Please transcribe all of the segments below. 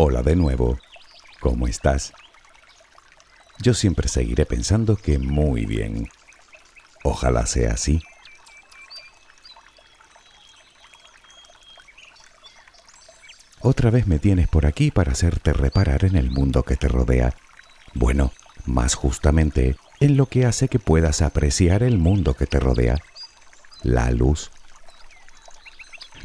Hola de nuevo, ¿cómo estás? Yo siempre seguiré pensando que muy bien. Ojalá sea así. Otra vez me tienes por aquí para hacerte reparar en el mundo que te rodea. Bueno, más justamente en lo que hace que puedas apreciar el mundo que te rodea. La luz.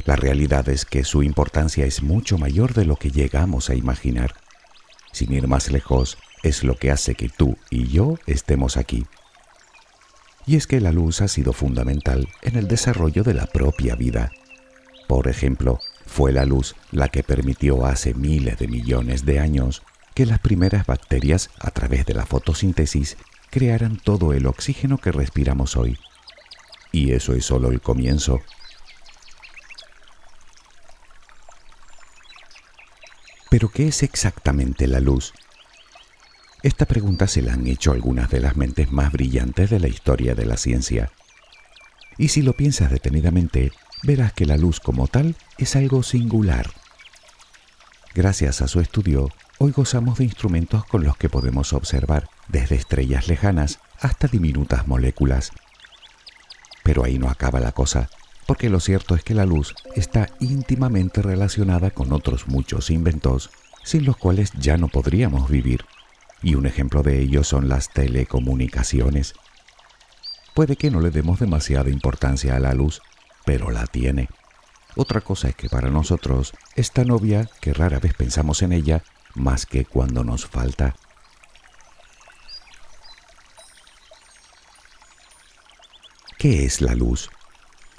La realidad es que su importancia es mucho mayor de lo que llegamos a imaginar. Sin ir más lejos, es lo que hace que tú y yo estemos aquí. Y es que la luz ha sido fundamental en el desarrollo de la propia vida. Por ejemplo, fue la luz la que permitió hace miles de millones de años que las primeras bacterias, a través de la fotosíntesis, crearan todo el oxígeno que respiramos hoy. Y eso es solo el comienzo. Pero ¿qué es exactamente la luz? Esta pregunta se la han hecho algunas de las mentes más brillantes de la historia de la ciencia. Y si lo piensas detenidamente, verás que la luz como tal es algo singular. Gracias a su estudio, hoy gozamos de instrumentos con los que podemos observar desde estrellas lejanas hasta diminutas moléculas. Pero ahí no acaba la cosa porque lo cierto es que la luz está íntimamente relacionada con otros muchos inventos sin los cuales ya no podríamos vivir, y un ejemplo de ello son las telecomunicaciones. Puede que no le demos demasiada importancia a la luz, pero la tiene. Otra cosa es que para nosotros es tan obvia que rara vez pensamos en ella más que cuando nos falta. ¿Qué es la luz?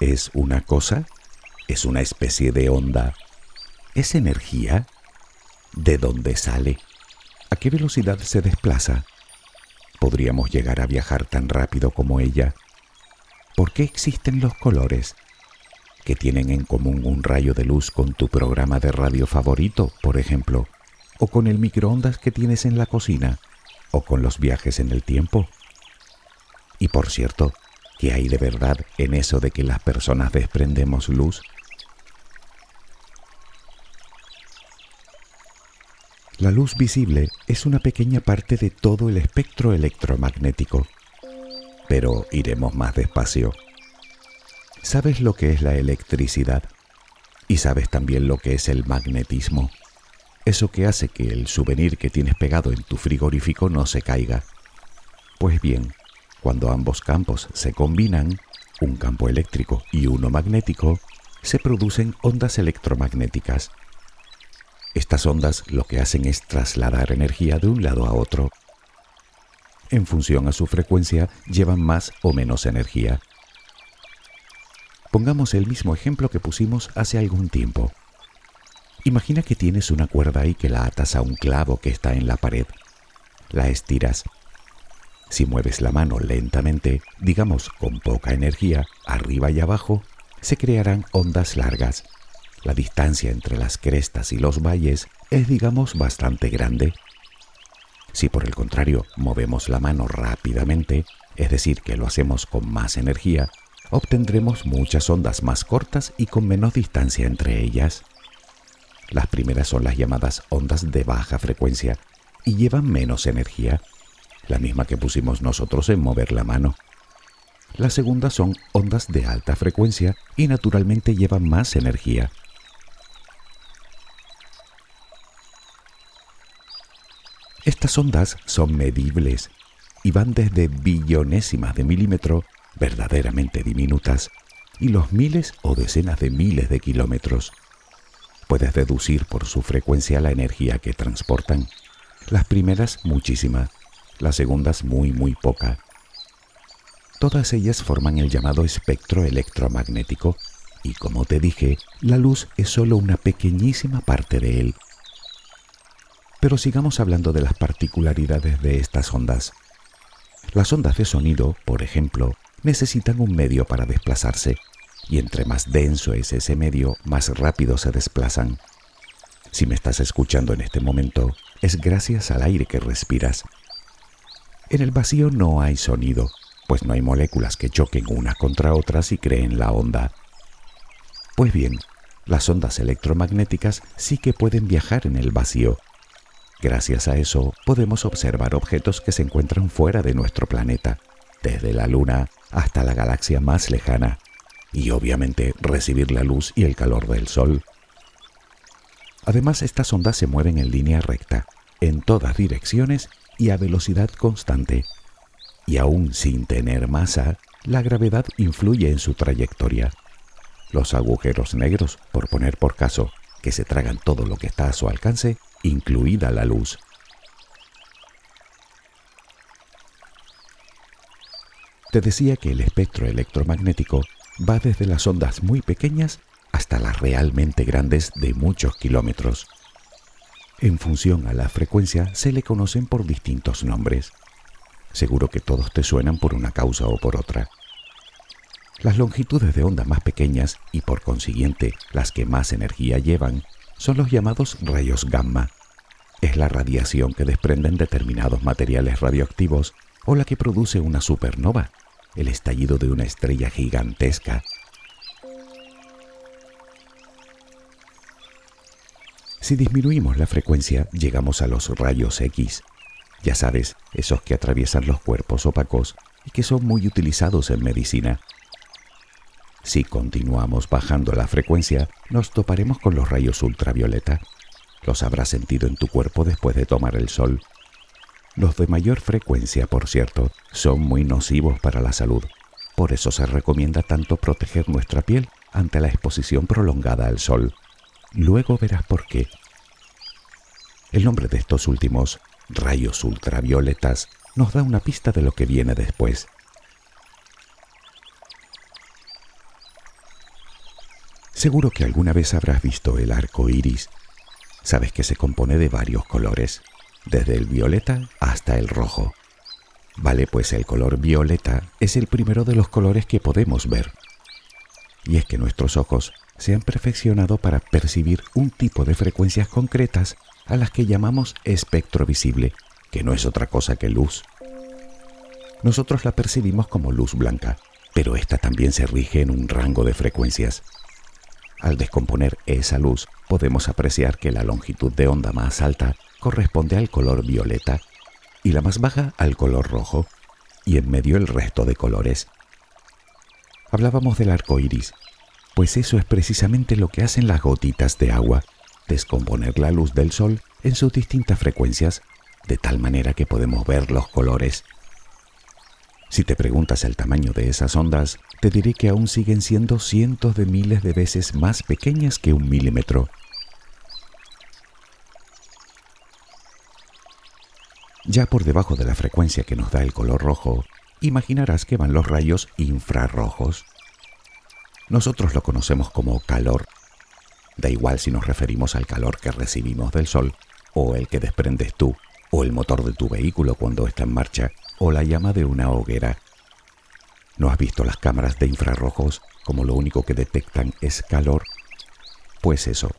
¿Es una cosa? ¿Es una especie de onda? ¿Es energía? ¿De dónde sale? ¿A qué velocidad se desplaza? ¿Podríamos llegar a viajar tan rápido como ella? ¿Por qué existen los colores? ¿Qué tienen en común un rayo de luz con tu programa de radio favorito, por ejemplo? ¿O con el microondas que tienes en la cocina? ¿O con los viajes en el tiempo? Y por cierto, ¿Qué hay de verdad en eso de que las personas desprendemos luz? La luz visible es una pequeña parte de todo el espectro electromagnético, pero iremos más despacio. ¿Sabes lo que es la electricidad? Y sabes también lo que es el magnetismo. Eso que hace que el souvenir que tienes pegado en tu frigorífico no se caiga. Pues bien, cuando ambos campos se combinan, un campo eléctrico y uno magnético, se producen ondas electromagnéticas. Estas ondas lo que hacen es trasladar energía de un lado a otro. En función a su frecuencia llevan más o menos energía. Pongamos el mismo ejemplo que pusimos hace algún tiempo. Imagina que tienes una cuerda y que la atas a un clavo que está en la pared. La estiras si mueves la mano lentamente, digamos con poca energía, arriba y abajo, se crearán ondas largas. La distancia entre las crestas y los valles es, digamos, bastante grande. Si por el contrario movemos la mano rápidamente, es decir, que lo hacemos con más energía, obtendremos muchas ondas más cortas y con menos distancia entre ellas. Las primeras son las llamadas ondas de baja frecuencia y llevan menos energía la misma que pusimos nosotros en mover la mano. Las segundas son ondas de alta frecuencia y naturalmente llevan más energía. Estas ondas son medibles y van desde billonésimas de milímetro, verdaderamente diminutas, y los miles o decenas de miles de kilómetros. Puedes deducir por su frecuencia la energía que transportan. Las primeras muchísima, las segundas muy muy poca. Todas ellas forman el llamado espectro electromagnético y como te dije, la luz es solo una pequeñísima parte de él. Pero sigamos hablando de las particularidades de estas ondas. Las ondas de sonido, por ejemplo, necesitan un medio para desplazarse, y entre más denso es ese medio, más rápido se desplazan. Si me estás escuchando en este momento, es gracias al aire que respiras en el vacío no hay sonido, pues no hay moléculas que choquen una contra otras y creen la onda. Pues bien, las ondas electromagnéticas sí que pueden viajar en el vacío. Gracias a eso podemos observar objetos que se encuentran fuera de nuestro planeta, desde la Luna hasta la galaxia más lejana, y obviamente recibir la luz y el calor del Sol. Además, estas ondas se mueven en línea recta, en todas direcciones y a velocidad constante. Y aún sin tener masa, la gravedad influye en su trayectoria. Los agujeros negros, por poner por caso, que se tragan todo lo que está a su alcance, incluida la luz. Te decía que el espectro electromagnético va desde las ondas muy pequeñas hasta las realmente grandes de muchos kilómetros. En función a la frecuencia se le conocen por distintos nombres. Seguro que todos te suenan por una causa o por otra. Las longitudes de onda más pequeñas y por consiguiente las que más energía llevan son los llamados rayos gamma. Es la radiación que desprenden determinados materiales radioactivos o la que produce una supernova, el estallido de una estrella gigantesca Si disminuimos la frecuencia, llegamos a los rayos X. Ya sabes, esos que atraviesan los cuerpos opacos y que son muy utilizados en medicina. Si continuamos bajando la frecuencia, nos toparemos con los rayos ultravioleta. Los habrás sentido en tu cuerpo después de tomar el sol. Los de mayor frecuencia, por cierto, son muy nocivos para la salud. Por eso se recomienda tanto proteger nuestra piel ante la exposición prolongada al sol. Luego verás por qué. El nombre de estos últimos, rayos ultravioletas, nos da una pista de lo que viene después. Seguro que alguna vez habrás visto el arco iris. Sabes que se compone de varios colores, desde el violeta hasta el rojo. Vale, pues el color violeta es el primero de los colores que podemos ver. Y es que nuestros ojos se han perfeccionado para percibir un tipo de frecuencias concretas a las que llamamos espectro visible, que no es otra cosa que luz. Nosotros la percibimos como luz blanca, pero esta también se rige en un rango de frecuencias. Al descomponer esa luz, podemos apreciar que la longitud de onda más alta corresponde al color violeta y la más baja al color rojo, y en medio el resto de colores. Hablábamos del arco iris pues eso es precisamente lo que hacen las gotitas de agua, descomponer la luz del sol en sus distintas frecuencias, de tal manera que podemos ver los colores. Si te preguntas el tamaño de esas ondas, te diré que aún siguen siendo cientos de miles de veces más pequeñas que un milímetro. Ya por debajo de la frecuencia que nos da el color rojo, imaginarás que van los rayos infrarrojos. Nosotros lo conocemos como calor. Da igual si nos referimos al calor que recibimos del sol, o el que desprendes tú, o el motor de tu vehículo cuando está en marcha, o la llama de una hoguera. ¿No has visto las cámaras de infrarrojos como lo único que detectan es calor? Pues eso,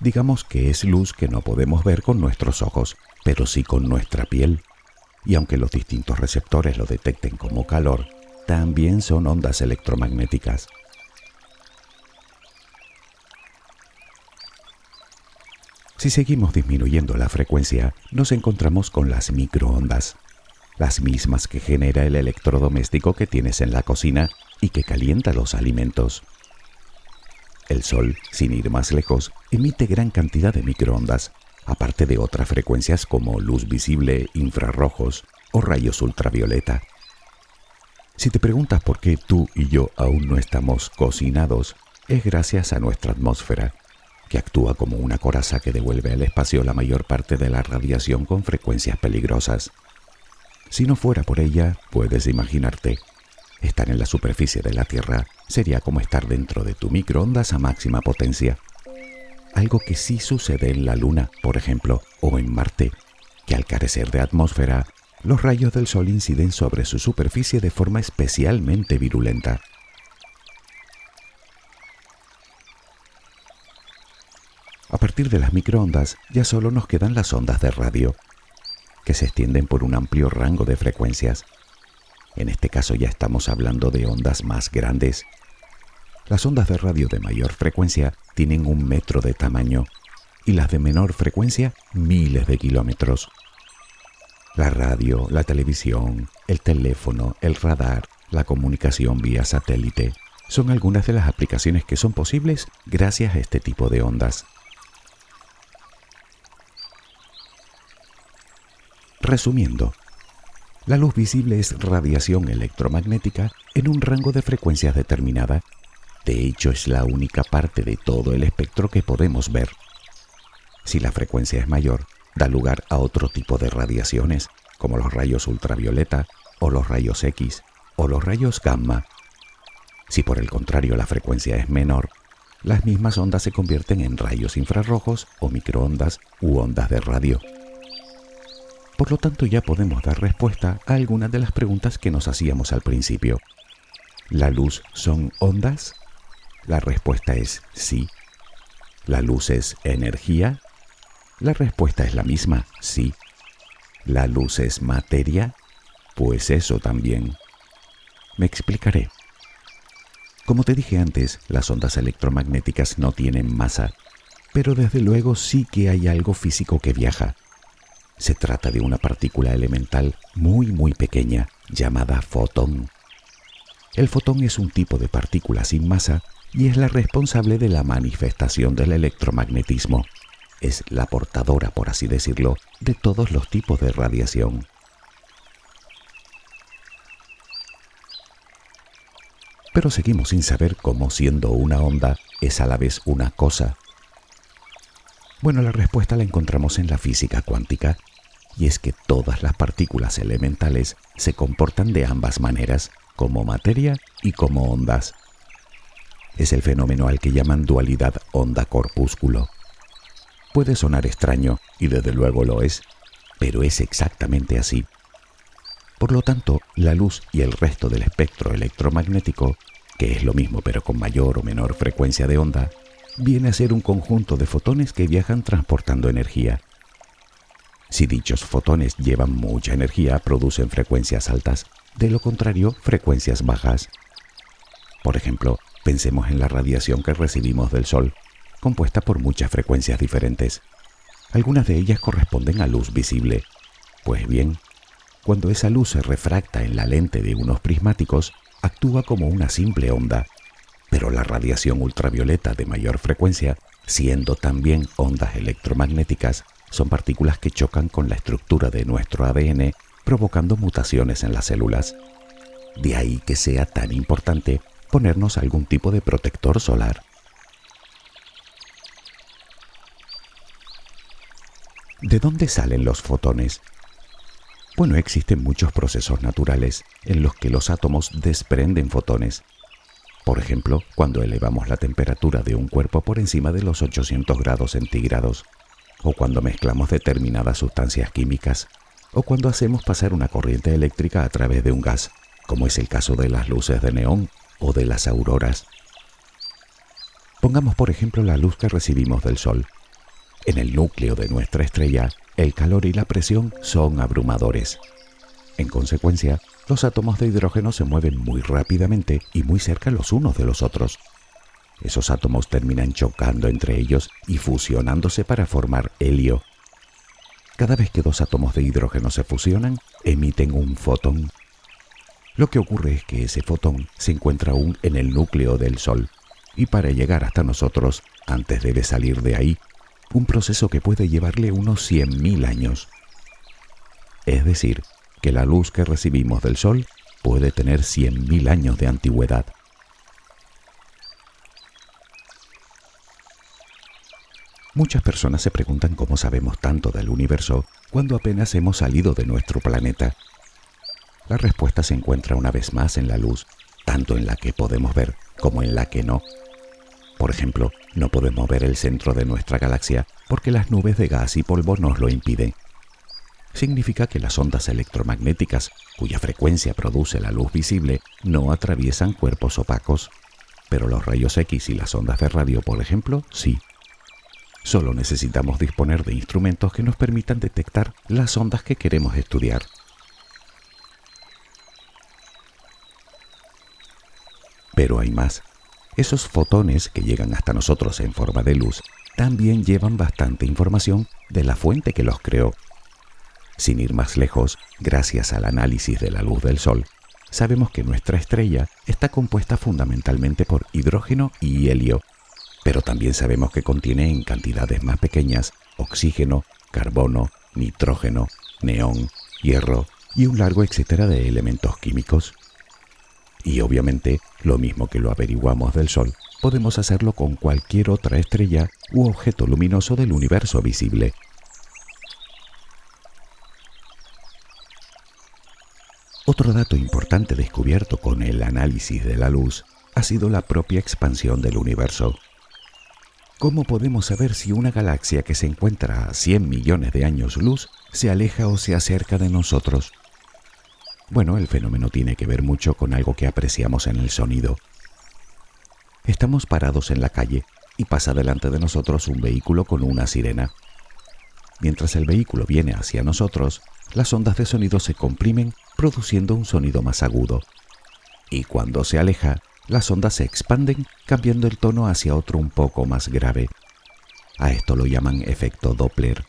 digamos que es luz que no podemos ver con nuestros ojos, pero sí con nuestra piel. Y aunque los distintos receptores lo detecten como calor, también son ondas electromagnéticas. Si seguimos disminuyendo la frecuencia, nos encontramos con las microondas, las mismas que genera el electrodoméstico que tienes en la cocina y que calienta los alimentos. El Sol, sin ir más lejos, emite gran cantidad de microondas, aparte de otras frecuencias como luz visible, infrarrojos o rayos ultravioleta. Si te preguntas por qué tú y yo aún no estamos cocinados, es gracias a nuestra atmósfera, que actúa como una coraza que devuelve al espacio la mayor parte de la radiación con frecuencias peligrosas. Si no fuera por ella, puedes imaginarte, estar en la superficie de la Tierra sería como estar dentro de tu microondas a máxima potencia. Algo que sí sucede en la Luna, por ejemplo, o en Marte, que al carecer de atmósfera, los rayos del Sol inciden sobre su superficie de forma especialmente virulenta. A partir de las microondas ya solo nos quedan las ondas de radio, que se extienden por un amplio rango de frecuencias. En este caso ya estamos hablando de ondas más grandes. Las ondas de radio de mayor frecuencia tienen un metro de tamaño y las de menor frecuencia miles de kilómetros. La radio, la televisión, el teléfono, el radar, la comunicación vía satélite son algunas de las aplicaciones que son posibles gracias a este tipo de ondas. Resumiendo, la luz visible es radiación electromagnética en un rango de frecuencias determinada. De hecho, es la única parte de todo el espectro que podemos ver. Si la frecuencia es mayor, da lugar a otro tipo de radiaciones, como los rayos ultravioleta o los rayos X o los rayos gamma. Si por el contrario la frecuencia es menor, las mismas ondas se convierten en rayos infrarrojos o microondas u ondas de radio. Por lo tanto, ya podemos dar respuesta a algunas de las preguntas que nos hacíamos al principio. ¿La luz son ondas? La respuesta es sí. ¿La luz es energía? La respuesta es la misma, sí. ¿La luz es materia? Pues eso también. Me explicaré. Como te dije antes, las ondas electromagnéticas no tienen masa, pero desde luego sí que hay algo físico que viaja, se trata de una partícula elemental muy muy pequeña llamada fotón. El fotón es un tipo de partícula sin masa y es la responsable de la manifestación del electromagnetismo. Es la portadora, por así decirlo, de todos los tipos de radiación. Pero seguimos sin saber cómo siendo una onda es a la vez una cosa. Bueno, la respuesta la encontramos en la física cuántica y es que todas las partículas elementales se comportan de ambas maneras, como materia y como ondas. Es el fenómeno al que llaman dualidad onda-corpúsculo. Puede sonar extraño, y desde luego lo es, pero es exactamente así. Por lo tanto, la luz y el resto del espectro electromagnético, que es lo mismo pero con mayor o menor frecuencia de onda, viene a ser un conjunto de fotones que viajan transportando energía. Si dichos fotones llevan mucha energía, producen frecuencias altas, de lo contrario, frecuencias bajas. Por ejemplo, pensemos en la radiación que recibimos del Sol, compuesta por muchas frecuencias diferentes. Algunas de ellas corresponden a luz visible. Pues bien, cuando esa luz se refracta en la lente de unos prismáticos, actúa como una simple onda, pero la radiación ultravioleta de mayor frecuencia, siendo también ondas electromagnéticas, son partículas que chocan con la estructura de nuestro ADN, provocando mutaciones en las células. De ahí que sea tan importante ponernos algún tipo de protector solar. ¿De dónde salen los fotones? Bueno, existen muchos procesos naturales en los que los átomos desprenden fotones. Por ejemplo, cuando elevamos la temperatura de un cuerpo por encima de los 800 grados centígrados, o cuando mezclamos determinadas sustancias químicas, o cuando hacemos pasar una corriente eléctrica a través de un gas, como es el caso de las luces de neón o de las auroras. Pongamos por ejemplo la luz que recibimos del Sol. En el núcleo de nuestra estrella, el calor y la presión son abrumadores. En consecuencia, los átomos de hidrógeno se mueven muy rápidamente y muy cerca los unos de los otros, esos átomos terminan chocando entre ellos y fusionándose para formar helio. Cada vez que dos átomos de hidrógeno se fusionan, emiten un fotón. Lo que ocurre es que ese fotón se encuentra aún en el núcleo del Sol y para llegar hasta nosotros, antes debe salir de ahí, un proceso que puede llevarle unos 100.000 años. Es decir, que la luz que recibimos del Sol puede tener 100.000 años de antigüedad. Muchas personas se preguntan cómo sabemos tanto del universo cuando apenas hemos salido de nuestro planeta. La respuesta se encuentra una vez más en la luz, tanto en la que podemos ver como en la que no. Por ejemplo, no podemos ver el centro de nuestra galaxia porque las nubes de gas y polvo nos lo impiden. Significa que las ondas electromagnéticas, cuya frecuencia produce la luz visible, no atraviesan cuerpos opacos, pero los rayos X y las ondas de radio, por ejemplo, sí. Solo necesitamos disponer de instrumentos que nos permitan detectar las ondas que queremos estudiar. Pero hay más. Esos fotones que llegan hasta nosotros en forma de luz también llevan bastante información de la fuente que los creó. Sin ir más lejos, gracias al análisis de la luz del Sol, sabemos que nuestra estrella está compuesta fundamentalmente por hidrógeno y helio, pero también sabemos que contiene en cantidades más pequeñas oxígeno, carbono, nitrógeno, neón, hierro y un largo etcétera de elementos químicos. Y obviamente, lo mismo que lo averiguamos del Sol, podemos hacerlo con cualquier otra estrella u objeto luminoso del universo visible. Otro dato importante descubierto con el análisis de la luz ha sido la propia expansión del universo. ¿Cómo podemos saber si una galaxia que se encuentra a 100 millones de años luz se aleja o se acerca de nosotros? Bueno, el fenómeno tiene que ver mucho con algo que apreciamos en el sonido. Estamos parados en la calle y pasa delante de nosotros un vehículo con una sirena. Mientras el vehículo viene hacia nosotros, las ondas de sonido se comprimen produciendo un sonido más agudo. Y cuando se aleja, las ondas se expanden cambiando el tono hacia otro un poco más grave. A esto lo llaman efecto Doppler.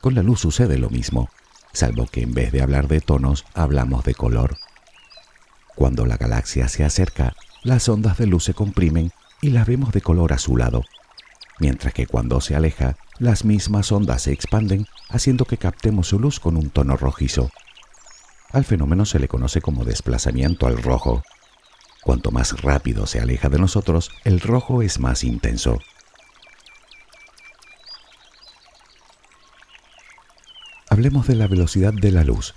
Con la luz sucede lo mismo, salvo que en vez de hablar de tonos hablamos de color. Cuando la galaxia se acerca, las ondas de luz se comprimen y las vemos de color azulado, mientras que cuando se aleja, las mismas ondas se expanden haciendo que captemos su luz con un tono rojizo. Al fenómeno se le conoce como desplazamiento al rojo. Cuanto más rápido se aleja de nosotros, el rojo es más intenso. Hablemos de la velocidad de la luz.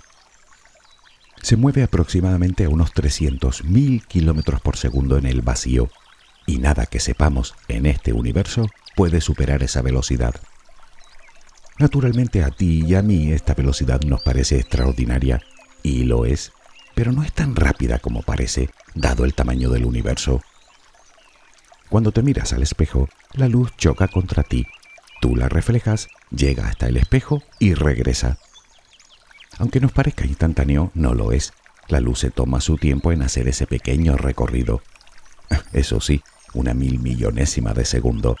Se mueve aproximadamente a unos 300.000 kilómetros por segundo en el vacío, y nada que sepamos en este universo puede superar esa velocidad. Naturalmente a ti y a mí esta velocidad nos parece extraordinaria, y lo es pero no es tan rápida como parece, dado el tamaño del universo. Cuando te miras al espejo, la luz choca contra ti, tú la reflejas, llega hasta el espejo y regresa. Aunque nos parezca instantáneo, no lo es. La luz se toma su tiempo en hacer ese pequeño recorrido. Eso sí, una mil millonésima de segundo.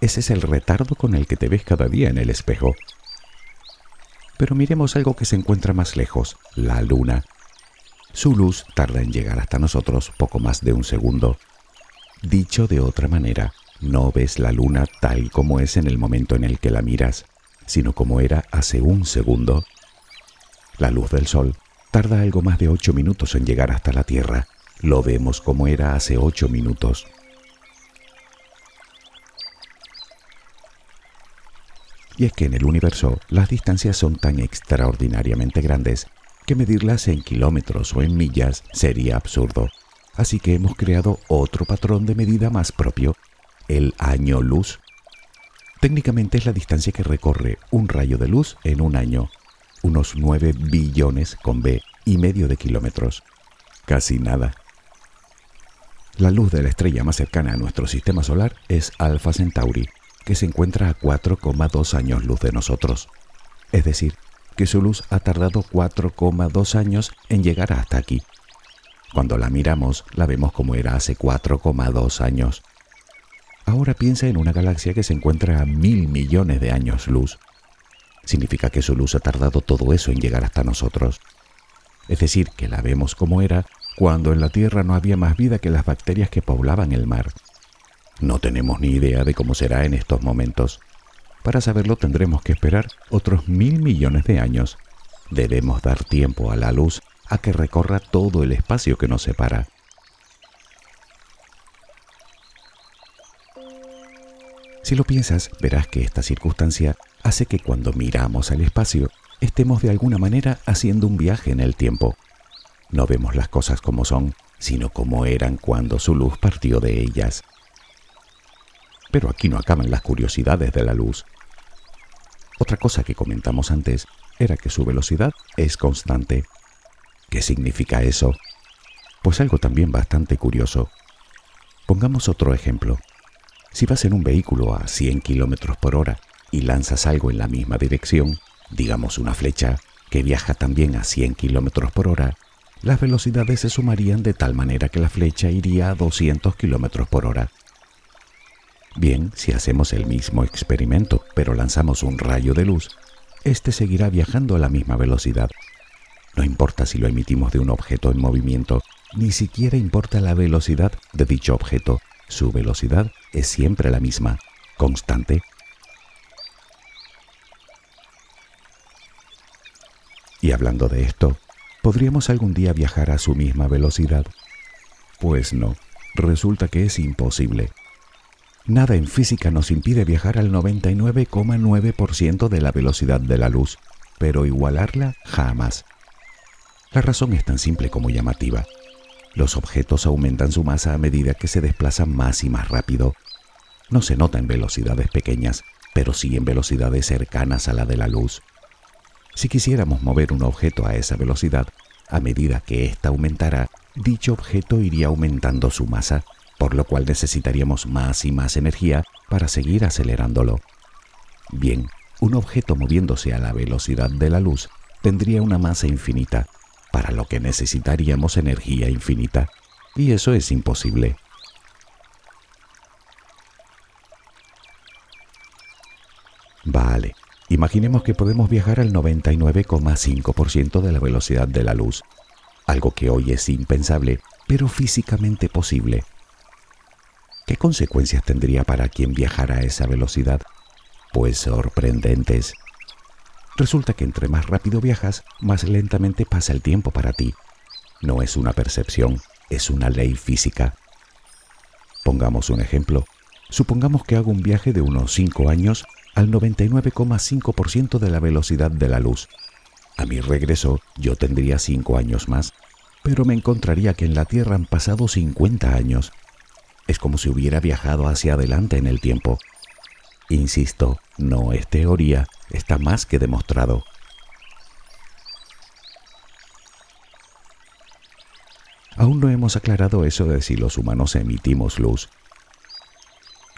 Ese es el retardo con el que te ves cada día en el espejo. Pero miremos algo que se encuentra más lejos, la luna. Su luz tarda en llegar hasta nosotros poco más de un segundo. Dicho de otra manera, no ves la luna tal como es en el momento en el que la miras, sino como era hace un segundo. La luz del sol tarda algo más de ocho minutos en llegar hasta la Tierra. Lo vemos como era hace ocho minutos. Y es que en el universo las distancias son tan extraordinariamente grandes que medirlas en kilómetros o en millas sería absurdo. Así que hemos creado otro patrón de medida más propio, el año luz. Técnicamente es la distancia que recorre un rayo de luz en un año, unos 9 billones con B y medio de kilómetros. Casi nada. La luz de la estrella más cercana a nuestro sistema solar es Alpha Centauri, que se encuentra a 4,2 años luz de nosotros. Es decir, que su luz ha tardado 4,2 años en llegar hasta aquí. Cuando la miramos, la vemos como era hace 4,2 años. Ahora piensa en una galaxia que se encuentra a mil millones de años luz. Significa que su luz ha tardado todo eso en llegar hasta nosotros. Es decir, que la vemos como era cuando en la Tierra no había más vida que las bacterias que poblaban el mar. No tenemos ni idea de cómo será en estos momentos. Para saberlo tendremos que esperar otros mil millones de años. Debemos dar tiempo a la luz a que recorra todo el espacio que nos separa. Si lo piensas, verás que esta circunstancia hace que cuando miramos al espacio estemos de alguna manera haciendo un viaje en el tiempo. No vemos las cosas como son, sino como eran cuando su luz partió de ellas. Pero aquí no acaban las curiosidades de la luz. Otra cosa que comentamos antes era que su velocidad es constante. ¿Qué significa eso? Pues algo también bastante curioso. Pongamos otro ejemplo. Si vas en un vehículo a 100 km por hora y lanzas algo en la misma dirección, digamos una flecha, que viaja también a 100 km por hora, las velocidades se sumarían de tal manera que la flecha iría a 200 km por hora. Bien, si hacemos el mismo experimento, pero lanzamos un rayo de luz, este seguirá viajando a la misma velocidad. No importa si lo emitimos de un objeto en movimiento, ni siquiera importa la velocidad de dicho objeto, su velocidad es siempre la misma, constante. Y hablando de esto, ¿podríamos algún día viajar a su misma velocidad? Pues no, resulta que es imposible. Nada en física nos impide viajar al 99,9% de la velocidad de la luz, pero igualarla jamás. La razón es tan simple como llamativa. Los objetos aumentan su masa a medida que se desplazan más y más rápido. No se nota en velocidades pequeñas, pero sí en velocidades cercanas a la de la luz. Si quisiéramos mover un objeto a esa velocidad, a medida que ésta aumentara, dicho objeto iría aumentando su masa, por lo cual necesitaríamos más y más energía para seguir acelerándolo. Bien, un objeto moviéndose a la velocidad de la luz tendría una masa infinita, para lo que necesitaríamos energía infinita, y eso es imposible. Vale, imaginemos que podemos viajar al 99,5% de la velocidad de la luz, algo que hoy es impensable, pero físicamente posible. ¿Qué consecuencias tendría para quien viajara a esa velocidad? Pues sorprendentes. Resulta que entre más rápido viajas, más lentamente pasa el tiempo para ti. No es una percepción, es una ley física. Pongamos un ejemplo. Supongamos que hago un viaje de unos 5 años al 99,5% de la velocidad de la luz. A mi regreso yo tendría 5 años más, pero me encontraría que en la Tierra han pasado 50 años. Es como si hubiera viajado hacia adelante en el tiempo. Insisto, no es teoría, está más que demostrado. Aún no hemos aclarado eso de si los humanos emitimos luz.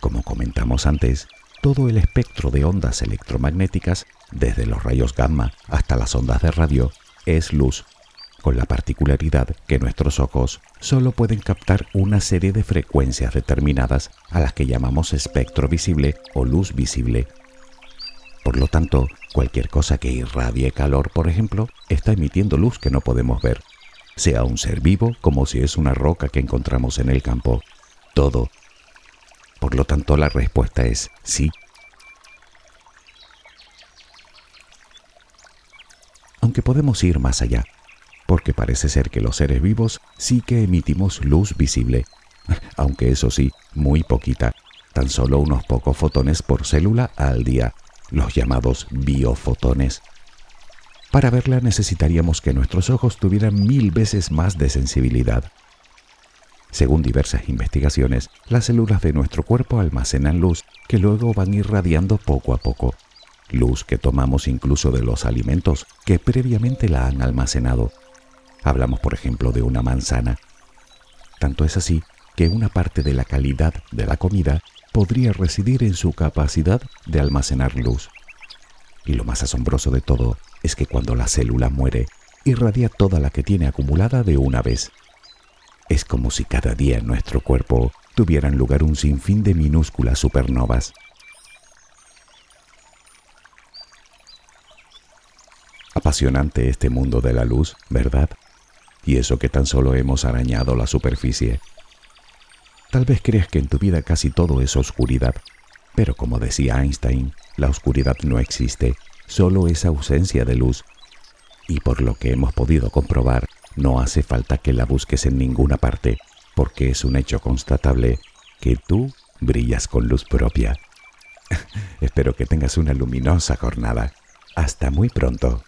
Como comentamos antes, todo el espectro de ondas electromagnéticas, desde los rayos gamma hasta las ondas de radio, es luz con la particularidad que nuestros ojos solo pueden captar una serie de frecuencias determinadas a las que llamamos espectro visible o luz visible. Por lo tanto, cualquier cosa que irradie calor, por ejemplo, está emitiendo luz que no podemos ver, sea un ser vivo como si es una roca que encontramos en el campo. Todo. Por lo tanto, la respuesta es sí. Aunque podemos ir más allá porque parece ser que los seres vivos sí que emitimos luz visible, aunque eso sí, muy poquita, tan solo unos pocos fotones por célula al día, los llamados biofotones. Para verla necesitaríamos que nuestros ojos tuvieran mil veces más de sensibilidad. Según diversas investigaciones, las células de nuestro cuerpo almacenan luz que luego van irradiando poco a poco, luz que tomamos incluso de los alimentos que previamente la han almacenado. Hablamos, por ejemplo, de una manzana. Tanto es así que una parte de la calidad de la comida podría residir en su capacidad de almacenar luz. Y lo más asombroso de todo es que cuando la célula muere, irradia toda la que tiene acumulada de una vez. Es como si cada día en nuestro cuerpo tuvieran lugar un sinfín de minúsculas supernovas. Apasionante este mundo de la luz, ¿verdad? Y eso que tan solo hemos arañado la superficie. Tal vez creas que en tu vida casi todo es oscuridad, pero como decía Einstein, la oscuridad no existe, solo es ausencia de luz. Y por lo que hemos podido comprobar, no hace falta que la busques en ninguna parte, porque es un hecho constatable que tú brillas con luz propia. Espero que tengas una luminosa jornada. Hasta muy pronto.